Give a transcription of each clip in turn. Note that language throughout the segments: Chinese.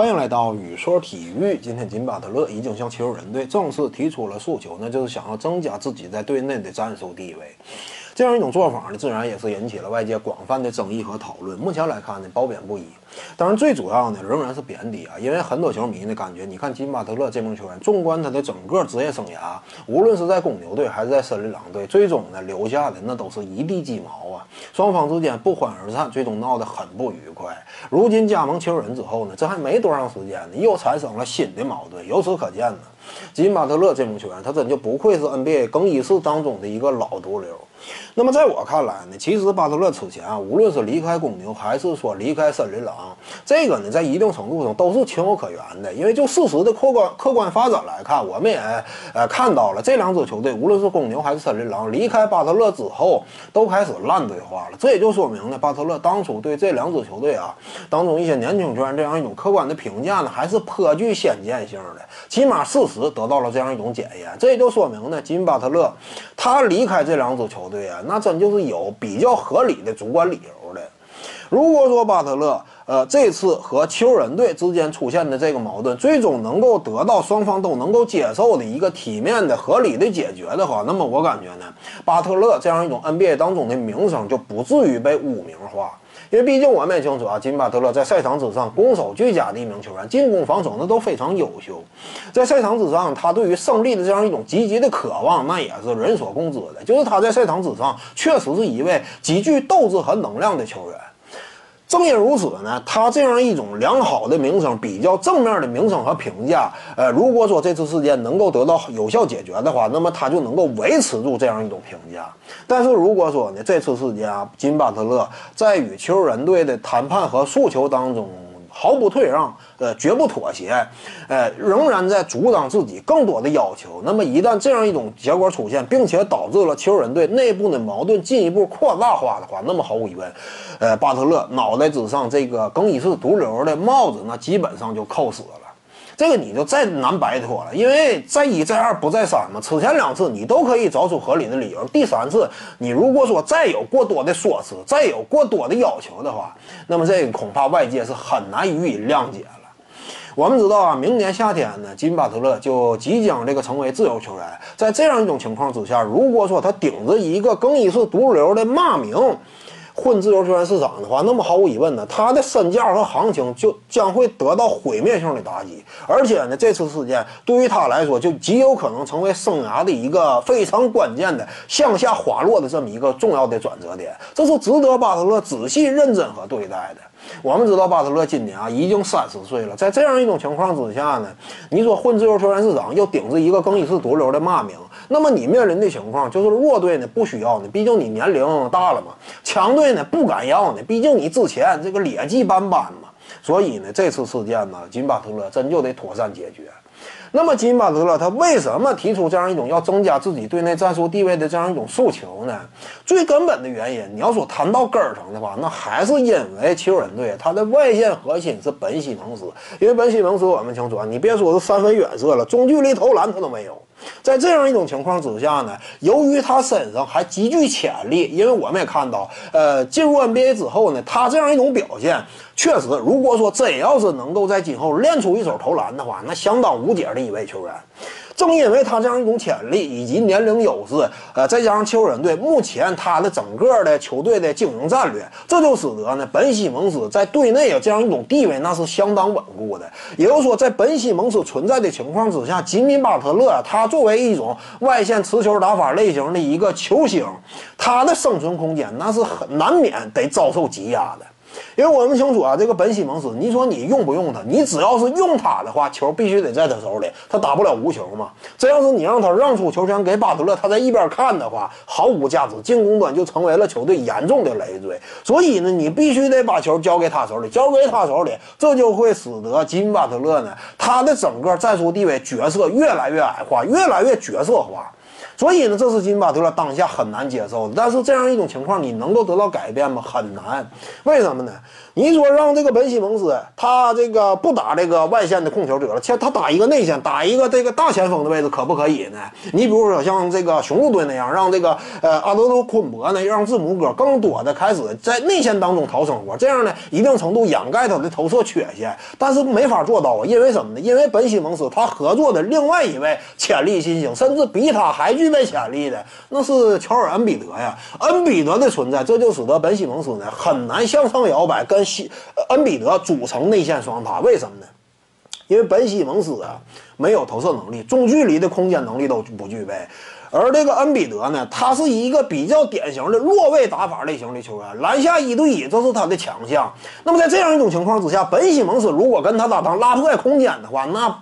欢迎来到雨说体育。今天金巴特勒已经向球人队正式提出了诉求，那就是想要增加自己在队内的战术地位。这样一种做法呢，自然也是引起了外界广泛的争议和讨论。目前来看呢，褒贬不一。当然，最主要呢仍然是贬低啊，因为很多球迷呢感觉，你看金巴特勒这名球员，纵观他的整个职业生涯，无论是在公牛队还是在森林狼队，最终呢留下的那都是一地鸡毛啊。双方之间不欢而散，最终闹得很不愉快。如今加盟球人之后呢，这还没多长时间呢，又产生了新的矛盾。由此可见呢，金巴特勒这名球员，他真就不愧是 NBA 更衣室当中的一个老毒瘤。那么在我看来呢，其实巴特勒此前啊，无论是离开公牛还是说离开森林狼，这个呢，在一定程度上都是情有可原的。因为就事实的客观客观发展来看，我们也呃看到了这两支球队，无论是公牛还是森林狼，离开巴特勒之后都开始烂队化了。这也就说明呢，巴特勒当初对这两支球队啊当中一些年轻球员这样一种客观的评价呢，还是颇具先见性的。起码事实得到了这样一种检验。这也就说明呢，金巴特勒他离开这两支球队啊。那真就是有比较合理的主观理由的。如果说巴特勒，呃，这次和球人队之间出现的这个矛盾，最终能够得到双方都能够接受的一个体面的、合理的解决的话，那么我感觉呢，巴特勒这样一种 NBA 当中的名声就不至于被污名化。因为毕竟我们也清楚啊，金巴德勒在赛场之上攻守俱佳的一名球员，进攻防守那都非常优秀。在赛场之上，他对于胜利的这样一种积极的渴望，那也是人所共知的。就是他在赛场之上确实是一位极具斗志和能量的球员。正因如此呢，他这样一种良好的名声、比较正面的名声和评价，呃，如果说这次事件能够得到有效解决的话，那么他就能够维持住这样一种评价。但是如果说呢，这次事件啊，金巴特勒在与球人队的谈判和诉求当中，毫不退让，呃，绝不妥协，呃，仍然在阻挡自己更多的要求。那么，一旦这样一种结果出现，并且导致了球人队内部的矛盾进一步扩大化的话，那么毫无疑问，呃，巴特勒脑袋之上这个更衣室毒瘤的帽子，那基本上就扣死了。这个你就再难摆脱了，因为再一再二不再三嘛。此前两次你都可以找出合理的理由，第三次你如果说再有过多的说辞，再有过多的要求的话，那么这个恐怕外界是很难予以谅解了。我们知道啊，明年夏天呢，金巴特勒就即将这个成为自由球员。在这样一种情况之下，如果说他顶着一个更衣室毒瘤的骂名，混自由球员市场的话，那么毫无疑问呢，他的身价和行情就将会得到毁灭性的打击。而且呢，这次事件对于他来说，就极有可能成为生涯的一个非常关键的向下滑落的这么一个重要的转折点。这是值得巴特勒仔细认真和对待的。我们知道巴特勒今年啊已经三十岁了，在这样一种情况之下呢，你说混自由球员市场又顶着一个更衣室毒瘤的骂名。那么你面临的情况就是弱队呢不需要呢，毕竟你年龄大了嘛；强队呢不敢要呢，毕竟你之前这个劣迹斑斑嘛。所以呢，这次事件呢，金巴特勒真就得妥善解决。那么金巴特勒他为什么提出这样一种要增加自己队内战术地位的这样一种诉求呢？最根本的原因，你要说谈到根儿上的话，那还是因为球人队他的外线核心是本西蒙斯。因为本西蒙斯我们清楚啊，你别说是三分远射了，中距离投篮他都没有。在这样一种情况之下呢，由于他身上还极具潜力，因为我们也看到，呃，进入 NBA 之后呢，他这样一种表现，确实，如果说真要是能够在今后练出一手投篮的话，那相当无解的一位球员。正因为他这样一种潜力以及年龄优势，呃，再加上球人队目前他的整个的球队的经营战略，这就使得呢，本西蒙斯在队内啊这样一种地位那是相当稳固的。也就是说，在本西蒙斯存在的情况之下，吉米巴特勒他作为一种外线持球打法类型的一个球星，他的生存空间那是很难免得遭受挤压的。因为我们清楚啊，这个本西蒙斯，你说你用不用他？你只要是用他的话，球必须得在他手里，他打不了无球嘛。这要是你让他让出球权给巴特勒，他在一边看的话，毫无价值，进攻端就成为了球队严重的累赘。所以呢，你必须得把球交给他手里，交给他手里，这就会使得金巴特勒呢，他的整个战术地位角色越来越矮化，越来越角色化。所以呢，这是金巴特勒当下很难接受的。但是这样一种情况，你能够得到改变吗？很难。为什么呢？你说让这个本西蒙斯他这个不打这个外线的控球者了，且他打一个内线，打一个这个大前锋的位置，可不可以呢？你比如说像这个雄鹿队那样，让这个呃阿德托昆博呢，让字母哥更多的开始在内线当中讨生活，这样呢，一定程度掩盖他的投射缺陷。但是没法做到啊，因为什么呢？因为本西蒙斯他合作的另外一位潜力新星，甚至比他还具备潜力的，那是乔尔恩比德呀。恩比德的存在，这就使得本西蒙斯呢很难向上摇摆，跟西恩比德组成内线双塔。为什么呢？因为本西蒙斯啊没有投射能力，中距离的空间能力都不具备。而这个恩比德呢，他是一个比较典型的落位打法类型的球员，篮下一对一这是他的强项。那么在这样一种情况之下，本西蒙斯如果跟他搭档拉破空间的话，那。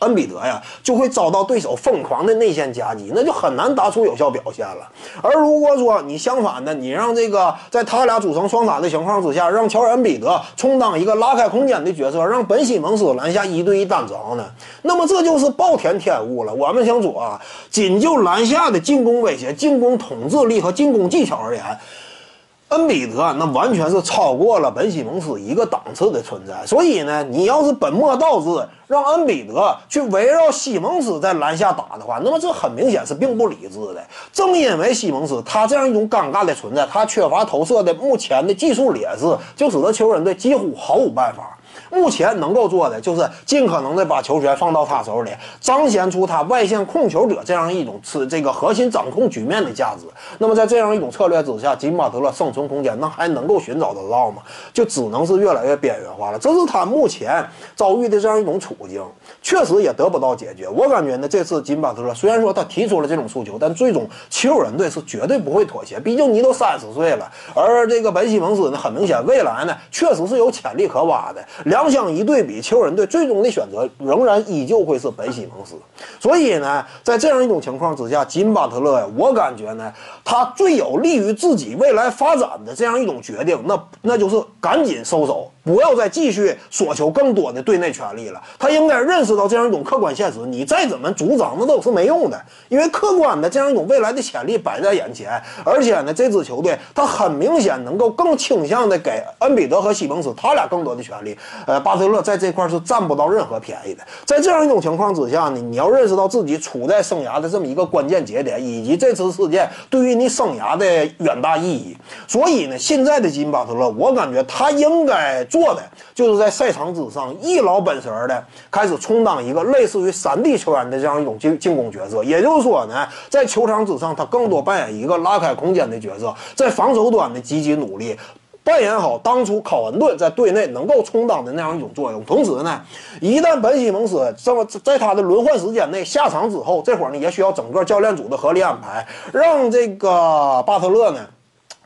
恩比德呀，就会遭到对手疯狂的内线夹击，那就很难打出有效表现了。而如果说你相反的，你让这个在他俩组成双塔的情况之下，让乔恩比德充当一个拉开空间的角色，让本西蒙斯篮下一对一单招呢，那么这就是暴殄天物了。我们想说啊，仅就篮下的进攻威胁、进攻统治力和进攻技巧而言。恩比德那完全是超过了本西蒙斯一个档次的存在，所以呢，你要是本末倒置，让恩比德去围绕西蒙斯在篮下打的话，那么这很明显是并不理智的。正因为西蒙斯他这样一种尴尬的存在，他缺乏投射的目前的技术劣势，就使得球人队几乎毫无办法。目前能够做的就是尽可能的把球权放到他手里，彰显出他外线控球者这样一种吃这个核心掌控局面的价值。那么在这样一种策略之下，金巴特勒生存空间那还能够寻找得到吗？就只能是越来越边缘化了。这是他目前遭遇的这样一种处境，确实也得不到解决。我感觉呢，这次金巴特勒虽然说他提出了这种诉求，但最终奇偶人队是绝对不会妥协。毕竟你都三十岁了，而这个本西蒙斯呢，很明显未来呢确实是有潜力可挖的。两。相一对比，球人队最终的选择仍然依旧会是本西蒙斯。所以呢，在这样一种情况之下，金巴特勒呀，我感觉呢，他最有利于自己未来发展的这样一种决定，那那就是赶紧收手。不要再继续索求更多的队内权利了。他应该认识到这样一种客观现实，你再怎么主张那都是没用的，因为客观的这样一种未来的潜力摆在眼前。而且呢，这支球队他很明显能够更倾向的给恩比德和西蒙斯他俩更多的权利。呃，巴特勒在这块是占不到任何便宜的。在这样一种情况之下呢，你要认识到自己处在生涯的这么一个关键节点，以及这次事件对于你生涯的远大意义。所以呢，现在的金巴特勒，我感觉他应该。做的就是在赛场之上一老本神的开始充当一个类似于三 D 球员的这样一种进进攻角色，也就是说呢，在球场之上他更多扮演一个拉开空间的角色，在防守端的积极努力，扮演好当初考文顿在队内能够充当的那样一种作用。同时呢，一旦本西蒙斯这么在他的轮换时间内下场之后，这会儿呢也需要整个教练组的合理安排，让这个巴特勒呢。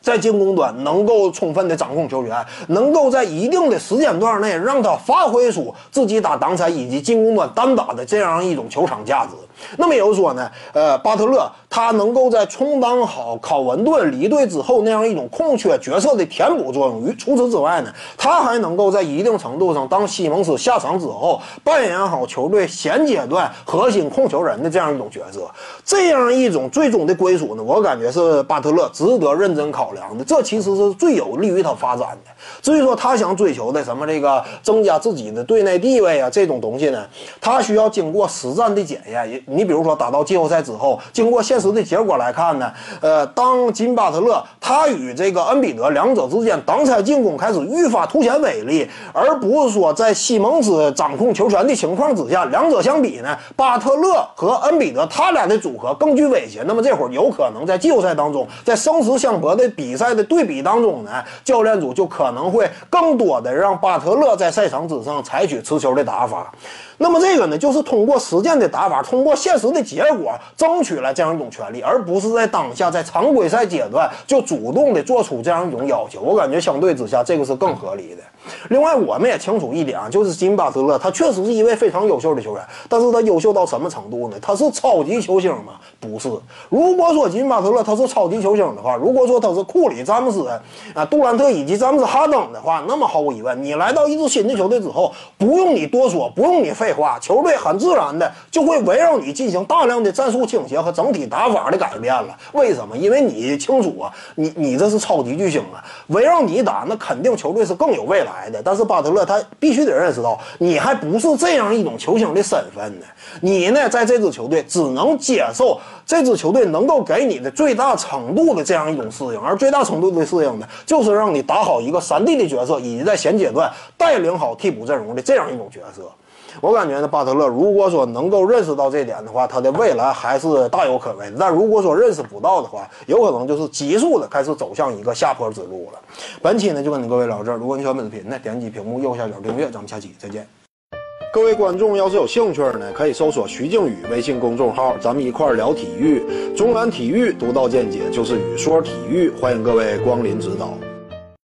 在进攻端能够充分的掌控球权，能够在一定的时间段内让他发挥出自己打挡拆以及进攻端单打的这样一种球场价值。那么也就是说呢，呃，巴特勒他能够在充当好考文顿离队之后那样一种空缺角色的填补作用。除此之外呢，他还能够在一定程度上当西蒙斯下场之后扮演好球队现阶段核心控球人的这样一种角色。这样一种最终的归属呢，我感觉是巴特勒值得认真考量的。这其实是最有利于他发展的。至于说他想追求的什么这个增加自己的队内地位啊这种东西呢，他需要经过实战的检验。你比如说打到季后赛之后，经过现实的结果来看呢，呃，当金巴特勒他与这个恩比德两者之间挡拆进攻开始愈发凸显威力，而不是说在西蒙斯掌控球权的情况之下，两者相比呢，巴特勒和恩比德他俩的组合更具威胁。那么这会儿有可能在季后赛当中，在生死相搏的比赛的对比当中呢，教练组就可能会更多的让巴特勒在赛场之上采取持球的打法。那么这个呢，就是通过实践的打法，通过现实的结果，争取了这样一种权利，而不是在当下在常规赛阶段就主动的做出这样一种要求。我感觉相对之下，这个是更合理的。另外，我们也清楚一点啊，就是金巴特勒，他确实是一位非常优秀的球员，但是他优秀到什么程度呢？他是超级球星吗？不是。如果说金巴特勒他是超级球星的话，如果说他是库里、詹姆斯啊、杜兰特以及詹姆斯、哈登的话，那么毫无疑问，你来到一支新的球队之后，不用你多说，不用你废话，球队很自然的就会围绕。你进行大量的战术倾斜和整体打法的改变了。为什么？因为你清楚啊，你你这是超级巨星啊，围绕你打，那肯定球队是更有未来来的。但是巴特勒他必须得认识到，你还不是这样一种球星的身份呢。你呢，在这支球队只能接受这支球队能够给你的最大程度的这样一种适应，而最大程度的适应呢，就是让你打好一个三 D 的角色，以及在现阶段带领好替补阵容的这样一种角色。我感觉呢，巴特勒如果说能够认识到这点的话，他的未来还是大有可为的。但如果说认识不到的话，有可能就是急速的开始走向一个下坡之路了。本期呢就跟各位聊这儿，如果你喜欢本视频呢，点击屏幕右下角订阅，咱们下期再见。各位观众要是有兴趣呢，可以搜索徐静宇微信公众号，咱们一块儿聊体育。中南体育独到见解就是语说体育，欢迎各位光临指导。